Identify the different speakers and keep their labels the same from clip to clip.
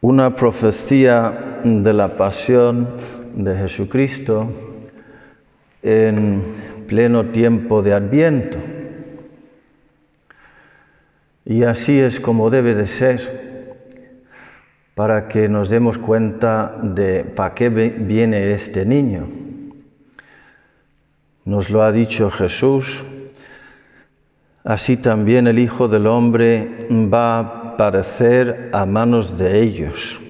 Speaker 1: una profecía de la pasión de Jesucristo en pleno tiempo de Adviento. Y así es como debe de ser para que nos demos cuenta de para qué viene este niño. Nos lo ha dicho Jesús, así también el Hijo del Hombre va a a manos de ellos.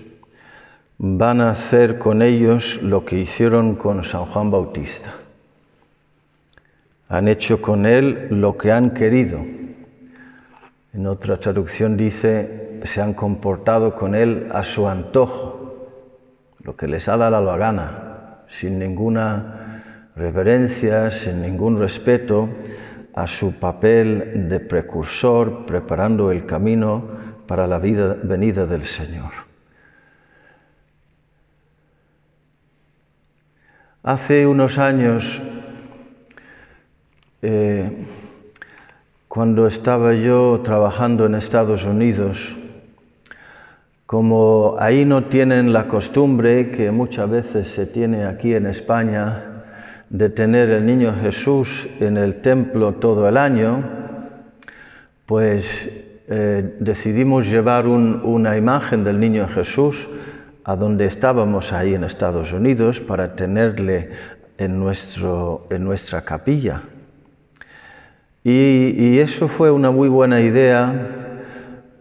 Speaker 1: Van a hacer con ellos lo que hicieron con San Juan Bautista. Han hecho con él lo que han querido. En otra traducción dice, se han comportado con él a su antojo, lo que les ha dado la gana, sin ninguna reverencia, sin ningún respeto a su papel de precursor, preparando el camino para la vida venida del Señor. Hace unos años, eh, cuando estaba yo trabajando en Estados Unidos, como ahí no tienen la costumbre que muchas veces se tiene aquí en España, de tener el niño Jesús en el templo todo el año, pues eh, decidimos llevar una imagen del niño Jesús a donde estábamos ahí en Estados Unidos para tenerle en, nuestro, en nuestra capilla. Y, eso fue una muy buena idea,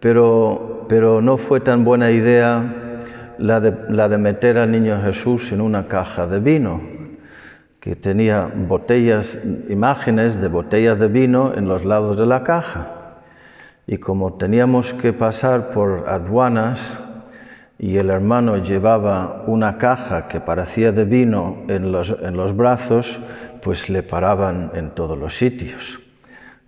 Speaker 1: pero, pero no fue tan buena idea la de, la de meter al niño Jesús en una caja de vino que tenía botellas, imágenes de botellas de vino en los lados de la caja. Y como teníamos que pasar por aduanas y el hermano llevaba una caja que parecía de vino en los, en los brazos, pues le paraban en todos los sitios.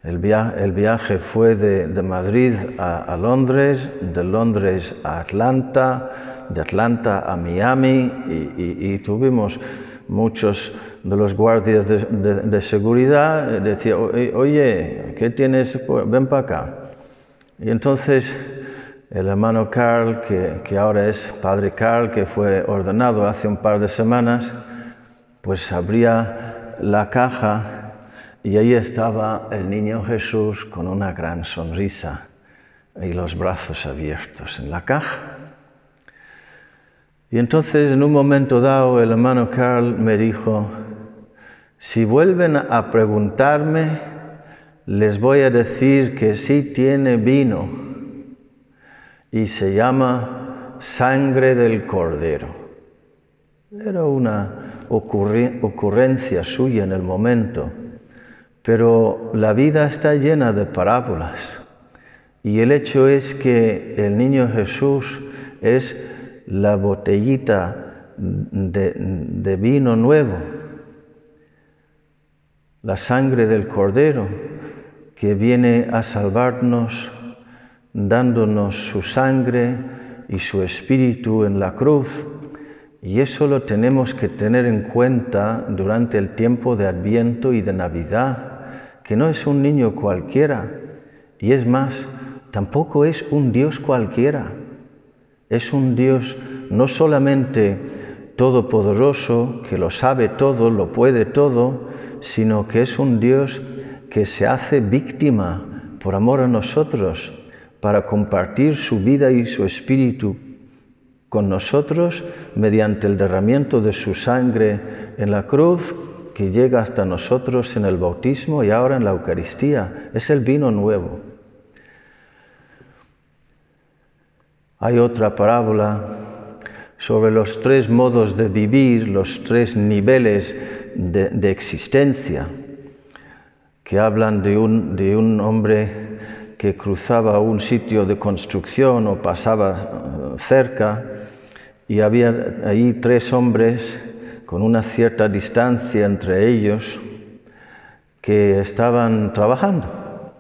Speaker 1: El, el viaje fue de, de Madrid a, a, Londres, de Londres a Atlanta, de Atlanta a Miami y, y, y tuvimos muchos de los guardias de, seguridad decían, oye, ¿qué tienes? Ven para acá. Y entonces el hermano Carl, que, que, ahora es padre Carl, que fue ordenado hace un par de semanas, pues abría la caja y ahí estaba el niño Jesús con una gran sonrisa y los brazos abiertos en la caja. Y entonces en un momento dado el hermano Carl me dijo, si vuelven a preguntarme, les voy a decir que sí tiene vino y se llama sangre del cordero. Era una ocurrencia suya en el momento, pero la vida está llena de parábolas y el hecho es que el niño Jesús es la botellita de, vino nuevo, la sangre del cordero que viene a salvarnos dándonos su sangre y su espíritu en la cruz. Y eso lo tenemos que tener en cuenta durante el tiempo de Adviento y de Navidad, que no es un niño cualquiera, y es más, tampoco es un Dios cualquiera. Es un Dios no solamente todopoderoso, que lo sabe todo, lo puede todo, sino que es un Dios que se hace víctima por amor a nosotros, para compartir su vida y su espíritu con nosotros mediante el derramiento de su sangre en la cruz que llega hasta nosotros en el bautismo y ahora en la Eucaristía. Es el vino nuevo. Hay otra parábola sobre los tres modos de vivir, los tres niveles de, existencia, que hablan de un, de un hombre que cruzaba un sitio de construcción o pasaba eh, cerca y había ahí tres hombres con una cierta distancia entre ellos que estaban trabajando.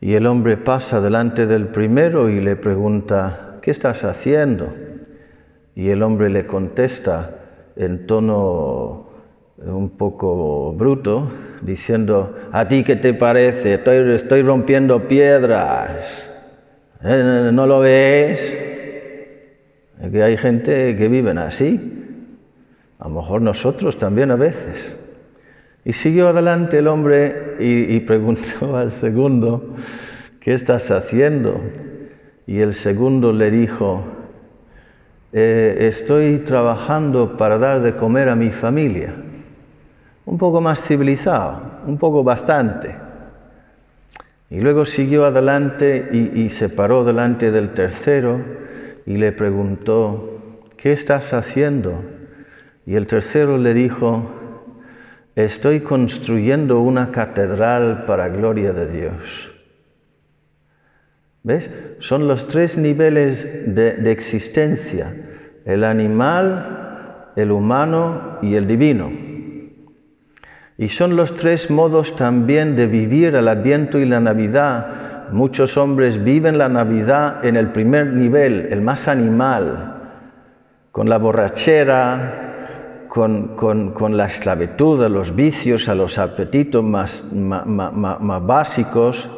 Speaker 1: Y el hombre pasa delante del primero y le pregunta, ¿qué estás haciendo? Y el hombre le contesta en tono un poco bruto, diciendo, ¿a ti qué te parece? Estoy, rompiendo piedras. ¿Eh? ¿No lo ves? que hay gente que viven así. A lo mejor nosotros también a veces. Y siguió adelante el hombre y, preguntó al segundo, ¿qué estás haciendo? Y el segundo le dijo, eh, estoy trabajando para dar de comer a mi familia. Un poco más civilizado, un poco bastante. Y luego siguió adelante y, se paró delante del tercero y le preguntó, ¿qué estás haciendo? Y el tercero le dijo, estoy construyendo una catedral para gloria de Dios. ¿Ves? Son los tres niveles de, existencia, el animal, el humano y el divino. Y son los tres modos también de vivir el adviento y la Navidad. Muchos hombres viven la Navidad en el primer nivel, el más animal, con la borrachera, con, la esclavitud a los vicios, a los apetitos más, más, básicos.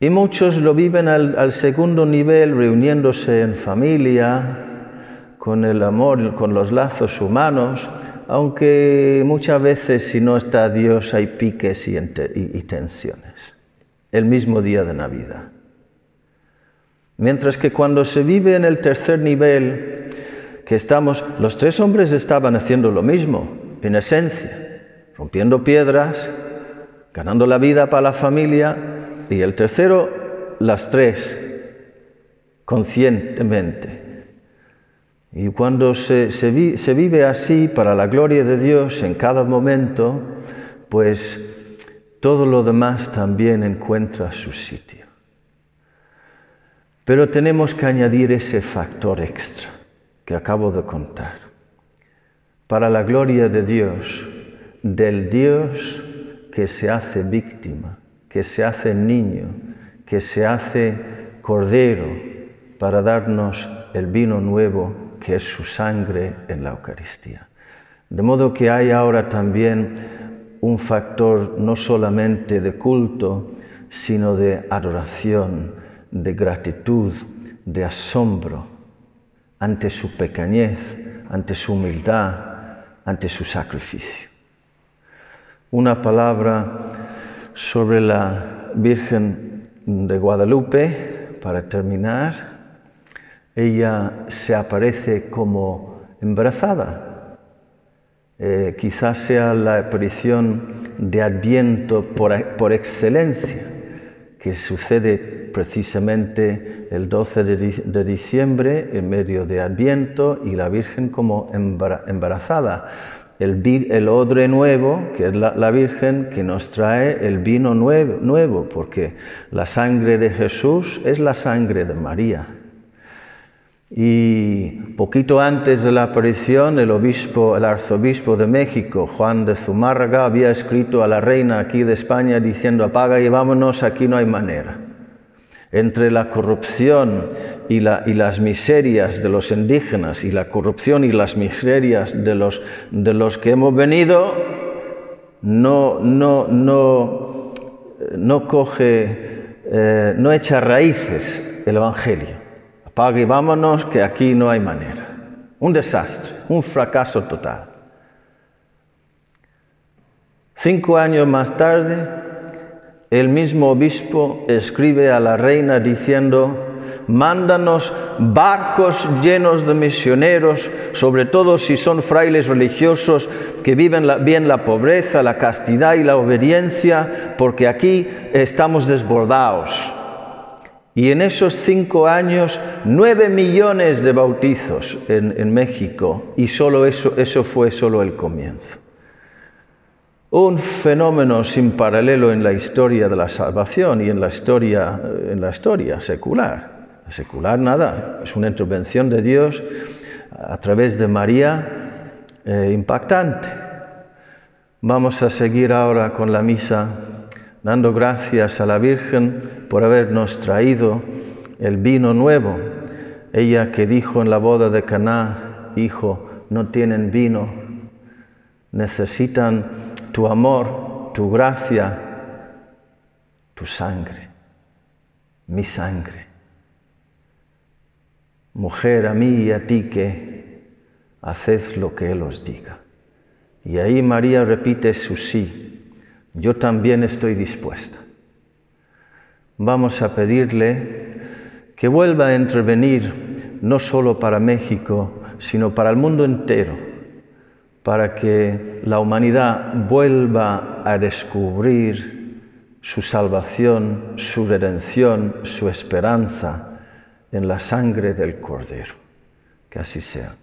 Speaker 1: Y muchos lo viven al, segundo nivel, reuniéndose en familia, con el amor, con los lazos humanos, aunque muchas veces si no está Dios hay piques y, tensiones. El mismo día de Navidad. Mientras que cuando se vive en el tercer nivel, que estamos, los tres hombres estaban haciendo lo mismo, en esencia, rompiendo piedras, ganando la vida para la familia, y el tercero, las tres, conscientemente. Y cuando se, vive así para la gloria de Dios en cada momento, pues todo lo demás también encuentra su sitio. Pero tenemos que añadir ese factor extra que acabo de contar, para la gloria de Dios, del Dios que se hace víctima, que se hace niño, que se hace cordero, para darnos el vino nuevo que es su sangre en la Eucaristía. De modo que hay ahora también un factor no solamente de culto, sino de adoración, de gratitud, de asombro ante su pequeñez, ante su humildad, ante su sacrificio. Una palabra sobre la Virgen de Guadalupe, para terminar. Ella se aparece como embarazada. Eh, quizás sea la aparición de Adviento por excelencia, que sucede precisamente el 12 de diciembre, en medio de Adviento, y la Virgen como embarazada. El, odre nuevo, que es la, Virgen, que nos trae el vino nuevo, nuevo, porque la sangre de Jesús es la sangre de María. Y poquito antes de la aparición, el obispo, el arzobispo de México, Juan de Zumárraga, había escrito a la reina aquí de España diciendo, apaga y vámonos, aquí no hay manera entre la corrupción y, las miserias de los indígenas y la corrupción y las miserias de los, que hemos venido, no, no, no, no coge, eh, no echa raíces el Evangelio. Apague y vámonos que aquí no hay manera. Un desastre, un fracaso total. Cinco años más tarde, el mismo obispo escribe a la reina diciendo, mándanos barcos llenos de misioneros, sobre todo si son frailes religiosos que viven bien la pobreza, la castidad y la obediencia, porque aquí estamos desbordados. Y en esos cinco años, nueve millones de bautizos en, México, y solo eso, eso fue solo el comienzo un fenómeno sin paralelo en la historia de la salvación y en la historia, en la historia secular. Secular nada, es una intervención de Dios a través de María eh, impactante. Vamos a seguir ahora con la misa dando gracias a la Virgen por habernos traído el vino nuevo. Ella que dijo en la boda de Caná, hijo, no tienen vino, necesitan tu amor, tu gracia, tu sangre, mi sangre. mujer, a mí y a ti que haced lo que Él os diga. Y ahí María repite su sí, yo también estoy dispuesta. Vamos a pedirle que vuelva a intervenir no solo para México, sino para el mundo entero, para que la humanidad vuelva a descubrir su salvación, su redención, su esperanza en la sangre del Cordero. Que así sea.